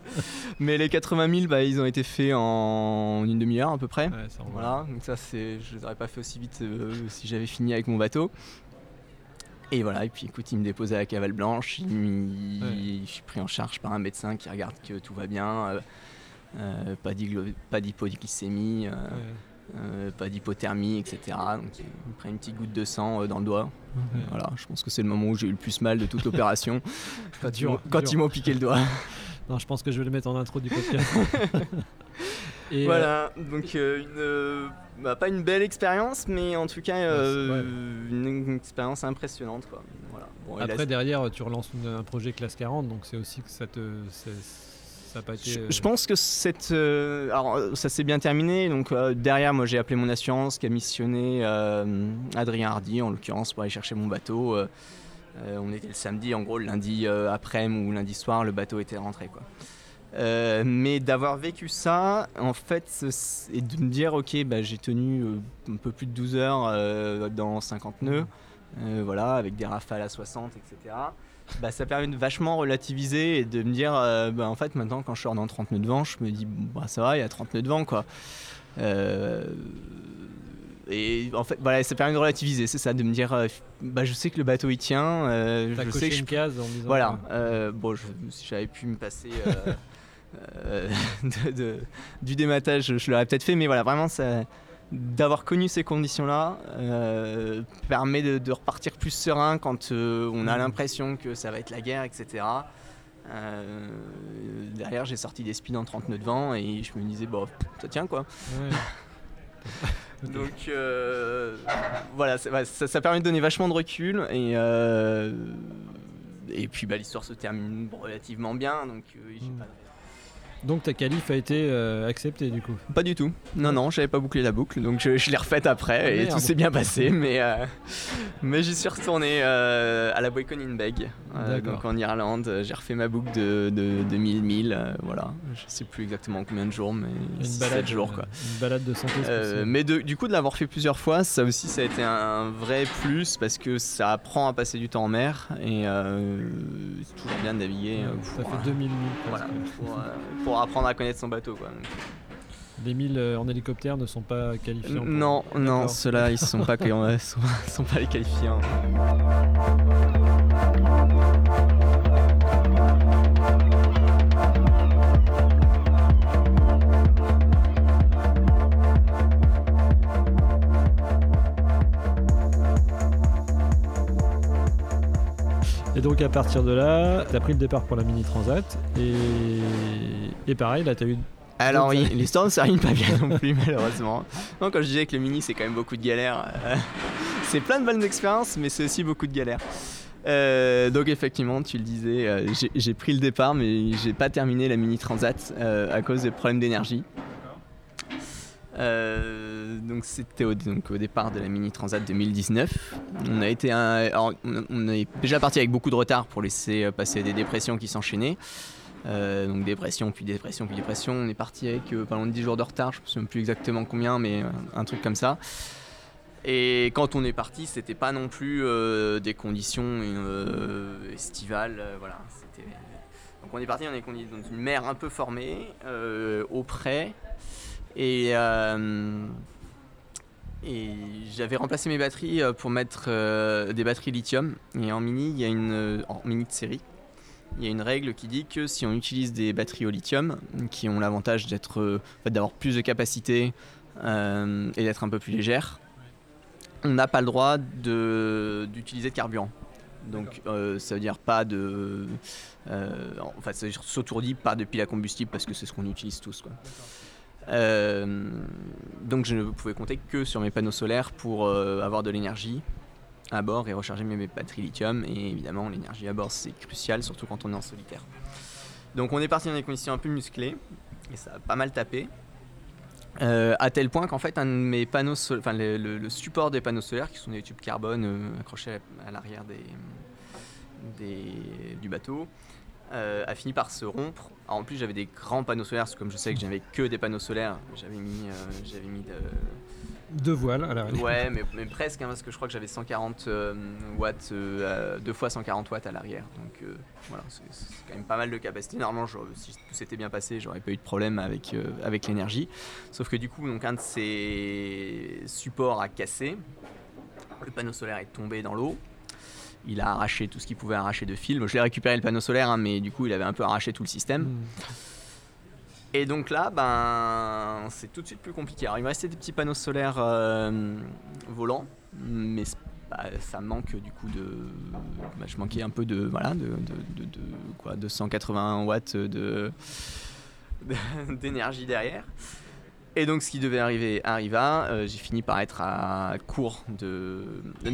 (laughs) Mais les 80 000, bah, ils ont été faits en une demi-heure à peu près. Ouais, ça. Voilà, donc ça, c'est, je les aurais pas fait aussi vite euh, si j'avais fini avec mon bateau. Et voilà, et puis écoute, il me dépose à la cavale blanche, il, il- Ouais. je suis pris en charge par un médecin qui regarde que tout va bien, euh, euh, pas, d'hypoglycémie, Ouais. Euh, pas d'hypothermie, etc. Donc il me prend une petite goutte de sang euh, dans le doigt. Ouais. Voilà, je pense que c'est le moment où j'ai eu le plus mal de toute (laughs) l'opération. quand ils Dur, m'ont- quand dur. ils m'ont piqué le doigt. (laughs) Non, je pense que je vais le mettre en intro du podcast. (laughs) Et, euh, voilà, donc euh, une, euh, bah, pas une belle expérience, mais en tout cas euh, une, une expérience impressionnante. Quoi. Voilà. Bon, et là, après, derrière, tu relances une- un projet classe 40, donc c'est aussi que ça te. C'est- Ça n'a pas été. je, euh, je pense que cette, euh, alors euh, ça s'est bien terminé. Donc derrière, moi j'ai appelé mon assurance qui a missionné Adrien Hardy en l'occurrence pour aller chercher mon bateau. On était le samedi, en gros le lundi après-midi ou lundi soir, le bateau était rentré quoi. Euh, mais d'avoir vécu ça, en fait, et de me dire, ok, bah, j'ai tenu euh, un peu plus de 12 heures euh, dans 50 nœuds, voilà, avec des rafales à 60, etc. Bah, ça permet de vachement relativiser et de me dire, euh, bah, en fait, maintenant, quand je sors dans 30 nœuds de vent, je me dis, bah, ça va, il y a 30 nœuds de vent, quoi. Euh, et en fait, voilà, ça permet de relativiser, c'est ça, de me dire, euh, bah, je sais que le bateau il tient, euh, je sais que une je case en disant. voilà, euh, bon, je- si j'avais pu me passer (laughs) (laughs) de- de- du dématage, je l'aurais peut-être fait, mais voilà, vraiment, ça- d'avoir connu ces conditions-là euh, permet de, de repartir plus serein quand euh, on a Mhm. l'impression que ça va être la guerre, etc. Euh, derrière, j'ai sorti des speeds en 30 nœuds de vent et je me disais, bon, ça tient quoi. Ouais. (laughs) Donc voilà, ça, ouais, ça- ça permet de donner vachement de recul et et puis bah, l'histoire se termine relativement bien, donc euh, j'ai Mm. pas, de- Donc ta qualif a été euh, acceptée du coup. pas du tout. Non non, j'avais pas bouclé la boucle, donc je, je l'ai refaite après Ah, et merde. tout s'est bien passé, mais euh, mais j'y suis retourné euh, à la Boyconinbeg, euh, D'accord. donc en Irlande. J'ai refait ma boucle de de, de 1000 milles, voilà. Je sais plus exactement combien de jours, mais Une 7 balade, jours euh, quoi. Une balade de santé. Mais de- du coup de l'avoir fait plusieurs fois, ça aussi ça a été un vrai plus parce que ça apprend à passer du temps en mer et c'est toujours bien de naviguer. euh, ça pour, fait euh, 2000 milles. voilà, pour, euh, pour apprendre à connaître son bateau. Quoi. Donc, Les milles euh, en hélicoptère ne sont pas qualifiants. pour- non, non, ceux-là ils sont sont, (laughs) (laughs) sont pas les qualifiants. Donc à partir de là, t'as pris le départ pour la mini transat et, et pareil là t'as eu Alors oui, l'histoire ne s'arrête pas bien non (laughs) plus malheureusement. Non, quand je disais que le mini c'est quand même beaucoup de galères, euh, (laughs) c'est plein de bonnes expériences mais c'est aussi beaucoup de galères. Euh, donc effectivement, tu le disais, euh, j'ai pris le départ, mais j'ai pas terminé la mini transat à cause des problèmes d'énergie. Donc c'était au, départ de la mini transat 2019. On a été on est déjà parti avec beaucoup de retard pour laisser passer des dépressions qui s'enchaînaient. Euh, donc dépression, puis dépression, puis dépression. On est parti avec euh, pas loin de 10 jours de retard, je ne sais même plus exactement combien, mais euh, un truc comme ça. Et quand on est parti, c'était pas non plus des conditions estivales. voilà, donc on est parti on est dans une mer un peu formée, au près. Et, et j'avais remplacé mes batteries pour mettre des batteries lithium. Et en mini, il y a une en mini de série, il y a une règle qui dit que si on utilise des batteries au lithium, qui ont l'avantage d'être, euh, d'avoir plus de capacité euh, et d'être un peu plus légères, on n'a pas le droit d'utiliser de, carburant. Donc euh, ça veut dire pas de... enfin ça veut dire s'autourdit pas de pile à combustible parce que c'est ce qu'on utilise tous. Quoi. Donc je ne pouvais compter que sur mes panneaux solaires pour avoir de l'énergie à bord et recharger mes batteries lithium. Et évidemment, l'énergie à bord, c'est crucial, surtout quand on est en solitaire. Donc on est parti dans des conditions un peu musclées, et ça a pas mal tapé. Euh, à tel point qu'en fait, mes panneaux enfin, le, support des panneaux solaires, qui sont des tubes carbone euh, accrochés à, l'arrière du bateau, euh, a fini par se rompre. en plus, j'avais des grands panneaux solaires, parce que comme je sais que j'avais que des panneaux solaires, j'avais mis, j'avais mis de, deux voiles à l'arrière. Ouais, mais, presque, hein, parce que je crois que j'avais 140 euh, watts, euh, deux fois 140 watts à l'arrière. Donc euh, voilà, c'est quand même pas mal de capacité. Normalement, si tout s'était bien passé, j'aurais pas eu de problème avec, avec l'énergie. Sauf que du coup, donc, un de ces supports a cassé. Le panneau solaire est tombé dans l'eau. Il a arraché tout ce qu'il pouvait arracher de fil. je l'ai récupéré le panneau solaire, hein, mais du coup, il avait un peu arraché tout le système. Hmm. Et donc là, ben, c'est tout de suite plus compliqué. Alors, il me restait des petits panneaux solaires euh, volants, mais bah, ça manque du coup de. Bah, je manquais un peu de. Voilà, de, de, de, quoi, 280 watts de, (laughs) d'énergie derrière. Et donc ce qui devait arriver arriva. Euh, j'ai fini par être à court de.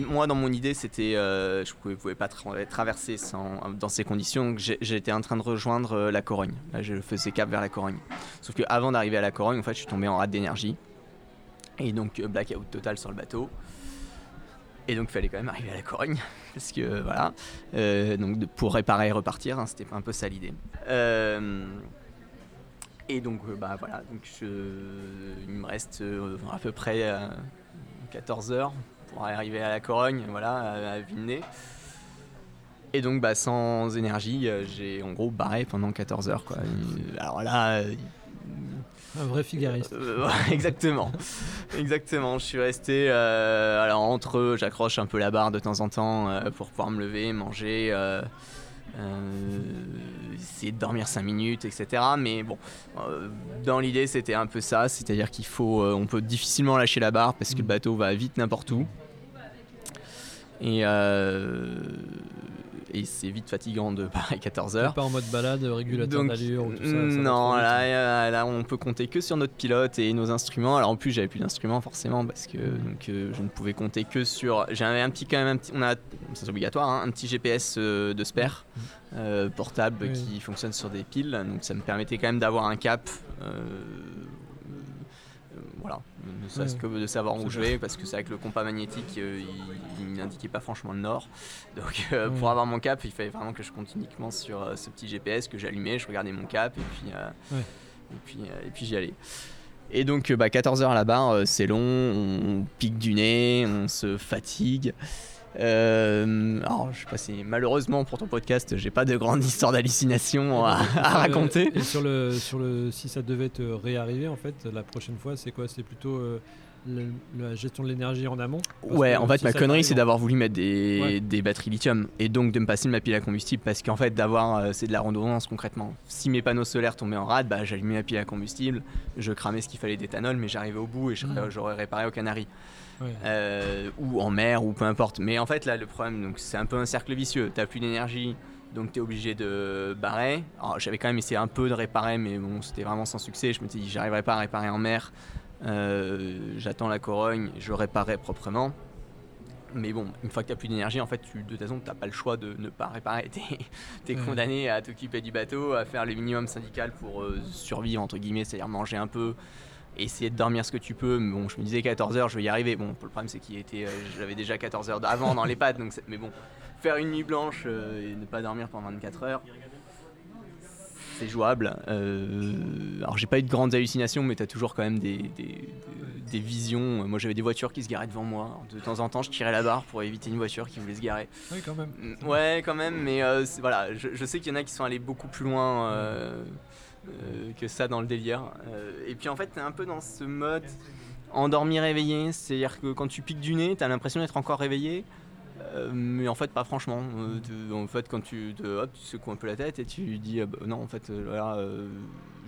Moi, dans mon idée, c'était, euh, je ne pouvais, pas traverser sans, dans ces conditions. J'étais en train de rejoindre euh, la Corogne. Là, je faisais cap vers la Corogne. Sauf que avant d'arriver à la Corogne, en fait, je suis tombé en rate d'énergie. Et donc blackout total sur le bateau. Et donc il fallait quand même arriver à la Corogne, (laughs) parce que voilà, donc pour réparer et repartir, hein, c'était un peu ça l'idée. Et donc, euh, bah voilà, donc il me reste euh, à peu près 14 euh, heures pour arriver à la Corogne, voilà, à, Villeneuve. Et donc, bah, sans énergie, j'ai en gros barré pendant 14 heures. Quoi. alors là. Un vrai figariste. (laughs) exactement. exactement. Je suis resté. alors, entre j'accroche un peu la barre de temps en temps pour pouvoir me lever, manger. Euh, essayer de dormir 5 minutes, etc. Mais bon, euh, dans l'idée, c'était un peu ça, c'est-à-dire qu'il faut, euh, on peut difficilement lâcher la barre parce que le bateau va vite n'importe où. Et, et c'est vite fatigant de pareil 14 heures. Pas en mode balade, régulateur d'allure ou tout ça, Non, là, là, on peut compter que sur notre pilote et nos instruments. Alors en plus, j'avais plus d'instruments forcément parce que donc, euh, je ne pouvais compter que sur. J'avais un petit quand même un petit, on a, c'est obligatoire, hein, un petit GPS euh, de spare mm. euh, portable qui fonctionne sur des piles. Donc ça me permettait quand même d'avoir un cap voilà, ne serait-ce que de savoir où je vais, parce que c'est avec le compas magnétique, euh, il, n'indiquait pas franchement le nord. Donc euh, pour avoir mon cap, il fallait vraiment que je compte uniquement sur euh, ce petit GPS que j'allumais, je regardais mon cap et puis, et puis, et puis j'y allais. Et donc bah, 14 heures à la barre, c'est long, on pique du nez, on se fatigue. Euh, alors, je sais pas si malheureusement pour ton podcast, j'ai pas de grande histoire d'hallucination à, raconter. Et sur le, sur le, si ça devait te réarriver, en fait, la prochaine fois, c'est quoi? C'est plutôt euh, la gestion de l'énergie en amont Ouais, en fait, ma connerie, c'est d'avoir voulu mettre des, des, batteries lithium et donc de me passer de ma pile à combustible parce qu'en fait, d'avoir, euh, c'est de la redondance concrètement. Si mes panneaux solaires tombaient en rade, bah, j'allumais ma pile à combustible, je cramais ce qu'il fallait d'éthanol, mais j'arrivais au bout et mmh. j'aurais réparé au Canary. Euh, ou en mer, ou peu importe. Mais en fait, là, le problème, c'est un peu un cercle vicieux. T'as plus d'énergie, donc tu es obligé de barrer. J'avais quand même essayé un peu de réparer, mais bon, c'était vraiment sans succès. Je me suis dit, j'arriverai pas à réparer en mer. Euh, j'attends la corogne, je réparais proprement. Mais bon, une fois que tu n'as plus d'énergie, en fait, tu, de toute façon, tu n'as pas le choix de ne pas réparer. (laughs) Tu es, condamné à t'occuper du bateau, à faire le minimum syndical pour euh, survivre, entre guillemets, c'est-à-dire manger un peu, essayer de dormir ce que tu peux. Mais bon, je me disais 14 heures, je vais y arriver. Bon, le problème, c'est qu'il était, euh, j'avais déjà 14 heures avant dans les pattes, donc mais bon, faire une nuit blanche euh, et ne pas dormir pendant 24 heures, c'est jouable. Euh, alors j'ai pas eu de grandes hallucinations, mais tu as toujours quand même des, visions. Moi j'avais des voitures qui se garaient devant moi. De temps en temps, je tirais la barre pour éviter une voiture qui voulait se garer. Oui, quand même. Mm, ouais, quand même, mais euh, voilà, je, sais qu'il y en a qui sont allés beaucoup plus loin euh, que ça dans le délire. et puis en fait, tu es un peu dans ce mode endormi réveillé, c'est-à-dire que quand tu piques du nez, tu as l'impression d'être encore réveillé. Euh, mais en fait, pas franchement. Euh, en fait, quand tu, te, hop, tu secoues un peu la tête et tu dis ah bah, non, en fait, euh, là,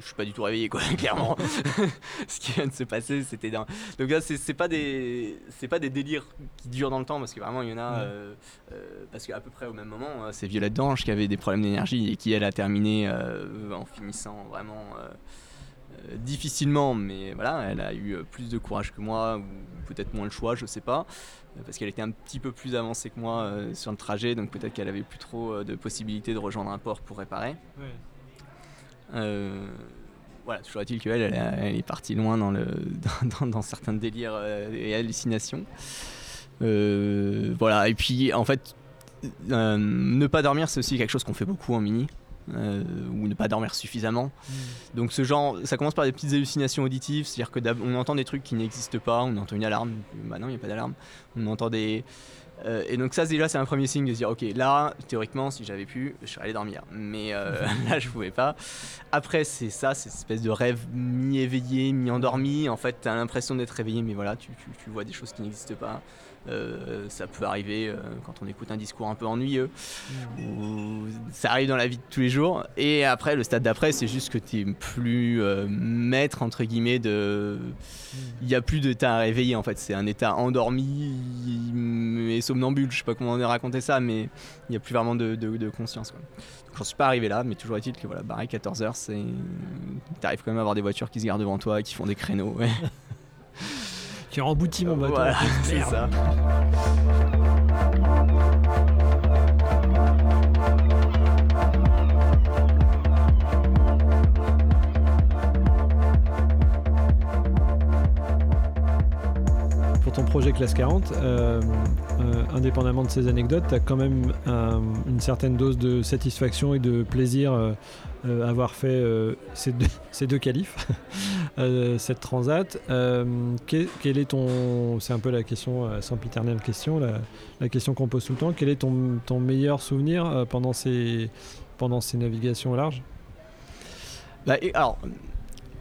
je suis pas du tout réveillé, quoi, (laughs) clairement. (laughs) Ce qui vient de se passer, c'était dingue. Donc là, c'est pas des, c'est pas des délires qui durent dans le temps parce que vraiment, il y en a, parce qu'à peu près au même moment, c'est Violette Dange qui avait des problèmes d'énergie et qui elle a terminé en finissant vraiment. Difficilement, mais voilà, elle a eu plus de courage que moi, ou peut-être moins le choix, je sais pas parce qu'elle était un petit peu plus avancée que moi euh, sur le trajet, donc peut-être qu'elle avait plus trop euh, de possibilités de rejoindre un port pour réparer. Euh, voilà, toujours est-il qu'elle, elle, est partie loin dans, le, (laughs) dans, certains délires et hallucinations. voilà, et puis en fait, ne pas dormir, c'est aussi quelque chose qu'on fait beaucoup en mini. Euh, ou ne pas dormir suffisamment. Hmm. Donc ce genre, ça commence par des petites hallucinations auditives, c'est-à-dire que on entend des trucs qui n'existent pas, on entend une alarme, bah non il n'y a pas d'alarme, on entend des... Euh, et donc ça déjà c'est un premier signe de se dire ok là théoriquement si j'avais pu je serais allé dormir mais euh, (laughs) (laughs) là je pouvais pas. Après c'est ça, c'est cette espèce de rêve mi-éveillé, mi-endormi, en fait tu as l'impression d'être réveillé mais voilà tu, tu vois des choses qui n'existent pas. Euh, ça peut arriver euh, quand on écoute un discours un peu ennuyeux, ou ça arrive dans la vie de tous les jours. Et après, le stade d'après, c'est juste que tu es plus euh, maître, entre guillemets, de. Il n'y a plus d'état réveillé en fait, c'est un état endormi et somnambule, je sais pas comment on a raconté ça, mais il n'y a plus vraiment de, conscience. Quoi. Donc j'en suis pas arrivé là, mais toujours est-il que voilà, barré 14h, c'est. arrives quand même à avoir des voitures qui se gardent devant toi et qui font des créneaux. (laughs) a embouti mon bateau. Voilà, (laughs) c'est ça. Pour ton projet Classe 40, euh, euh, indépendamment de ces anecdotes, tu as quand même une certaine dose de satisfaction et de plaisir euh, à avoir fait ces, deux, (laughs) ces qualifs. (laughs) Euh, cette transat. Euh, quel, est ton. C'est un peu la question, euh, sans piternelle question, la, question qu'on pose tout le temps. Quel est ton, ton meilleur souvenir pendant, ces, pendant ces navigations au large bah, Alors,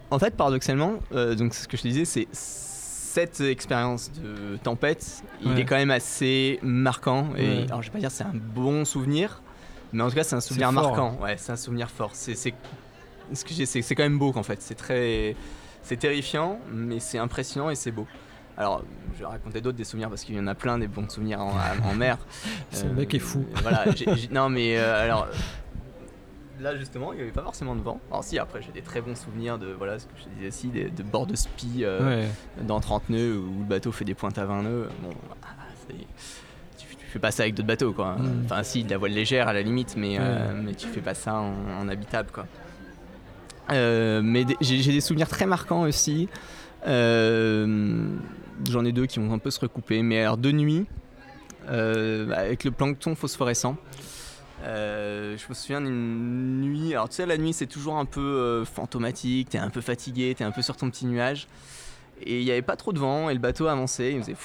en fait, paradoxalement, donc ce que je te disais, c'est cette expérience de tempête, il est quand même assez marquant. Et alors, je vais pas dire c'est un bon souvenir, mais en tout cas, c'est un souvenir marquant. Ouais, c'est un souvenir fort. C'est ce que c'est quand même beau en fait. C'est très c'est terrifiant, mais c'est impressionnant et c'est beau. Alors, je vais raconter d'autres des souvenirs parce qu'il y en a plein des bons souvenirs en, mer. (laughs) Ce mec est fou. Euh, non mais euh, alors là justement, il n'y avait pas forcément de vent. Alors si, après j'ai des très bons souvenirs de voilà ce que je te disais aussi, de, de bord de spi euh, dans 30 nœuds où le bateau fait des pointes à 20 nœuds. Bon, tu, fais pas ça avec d'autres bateaux quoi. Mm. Enfin si, de la voile légère à la limite, mais, mais tu fais pas ça en, en habitable quoi. Euh, mais j'ai des souvenirs très marquants aussi. Euh, j'en ai deux qui vont un peu se recouper. Mais alors, de nuit, euh, avec le plancton phosphorescent. Je me souviens d'une nuit. Alors, tu sais, la nuit, c'est toujours un peu fantomatique. T'es un peu fatigué, t'es un peu sur ton petit nuage. Et il n'y avait pas trop de vent, et le bateau avançait. Il faisait.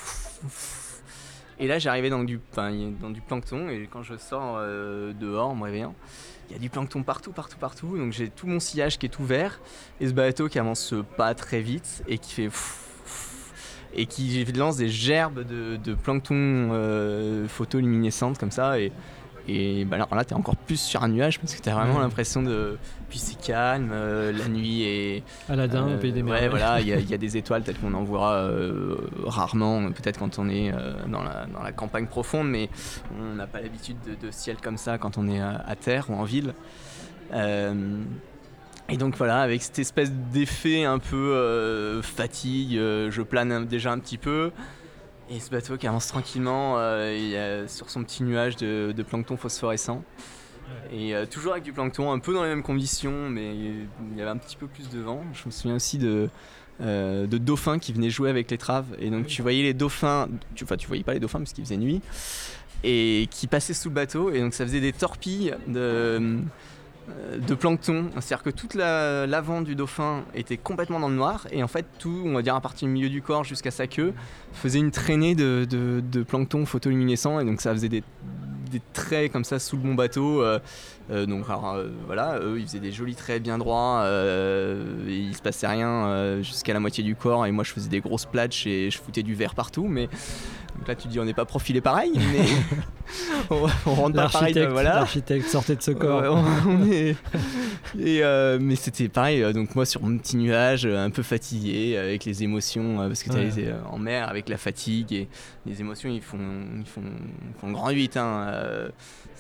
Et là, j'arrivais dans, du, dans du plancton, et quand je sors dehors en me réveillant, il y a du plancton partout, partout, partout. Donc j'ai tout mon sillage qui est ouvert et ce bateau qui avance pas très vite et qui fait et qui lance des gerbes de, plancton euh, photoluminescentes comme ça et et bah alors là, t'es encore plus sur un nuage parce que t'as vraiment l'impression de. Puis c'est calme, euh, la nuit est. Aladdin, euh, au pays des Ouais, voilà, il y, a (laughs) des étoiles telles qu'on en voit euh, rarement, peut-être quand on est dans la, dans, la, campagne profonde, mais on n'a pas l'habitude de, ciel comme ça quand on est à, terre ou en ville. et donc voilà, avec cette espèce d'effet un peu fatigue, je plane déjà un petit peu. Et ce bateau qui avance tranquillement sur son petit nuage de, plancton phosphorescent. Et toujours avec du plancton, un peu dans les mêmes conditions, mais il y avait un petit peu plus de vent. Je me souviens aussi de, de dauphins qui venaient jouer avec les traves. Et donc tu voyais les dauphins, tu, enfin tu voyais pas les dauphins parce qu'il faisait nuit, et qui passaient sous le bateau. Et donc ça faisait des torpilles de euh, de plancton. C'est-à-dire que toute l'avant du dauphin était complètement dans le noir et en fait tout, on va dire à partir du milieu du corps jusqu'à sa queue, faisait une traînée de, plancton photoluminescent et donc ça faisait des, traits comme ça sous le bon bateau. Euh, euh, donc euh, voilà, eux ils faisaient des jolis traits bien droits, il se passait rien jusqu'à la moitié du corps et moi je faisais des grosses platches et je foutais du verre partout. Mais donc là tu dis on n'est pas profilé pareil, mais (laughs) on, rentre pas pareil. Voilà. L'architecte sortait de ce corps. (laughs) et, mais c'était pareil, donc moi sur mon petit nuage, un peu fatigué avec les émotions, parce que tu es en mer avec la fatigue et les émotions ils font, ils font, ils font grand 8. Hein, euh,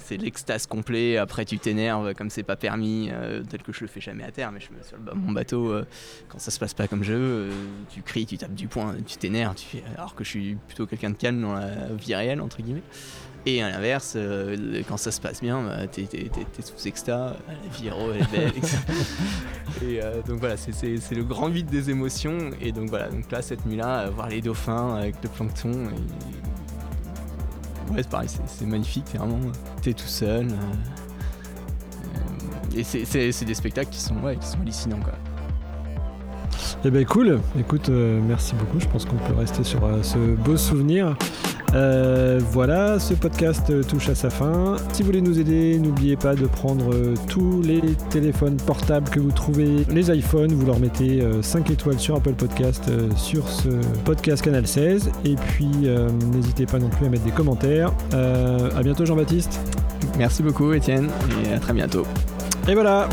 c'est l'extase complet. Après, tu t'énerves comme c'est pas permis, euh, tel que je le fais jamais à terre. Mais je me sur mon bateau, euh, quand ça se passe pas comme je veux, tu cries, tu tapes du poing, tu t'énerves. Tu alors que je suis plutôt quelqu'un de calme dans la vie réelle entre guillemets. Et à l'inverse, quand ça se passe bien, bah, t'es, sous exta, la vie elle est belle. et (laughs) donc voilà, c'est, le grand vide des émotions. Et donc voilà, donc là, cette nuit-là, voir les dauphins avec le plancton, et, ouais, c'est pareil, c'est magnifique, vraiment. T'es tout seul. Euh, euh, et c'est des spectacles qui sont, ouais, qui sont hallucinants, quoi. Eh ben cool, écoute, euh, merci beaucoup. Je pense qu'on peut rester sur ce beau souvenir. Euh, voilà, ce podcast touche à sa fin. Si vous voulez nous aider, n'oubliez pas de prendre tous les téléphones portables que vous trouvez, les iPhones, vous leur mettez 5 euh, étoiles sur Apple Podcast euh, sur ce podcast Canal 16. Et puis n'hésitez pas non plus à mettre des commentaires. à bientôt Jean-Baptiste. Merci beaucoup Étienne et à très bientôt. Et voilà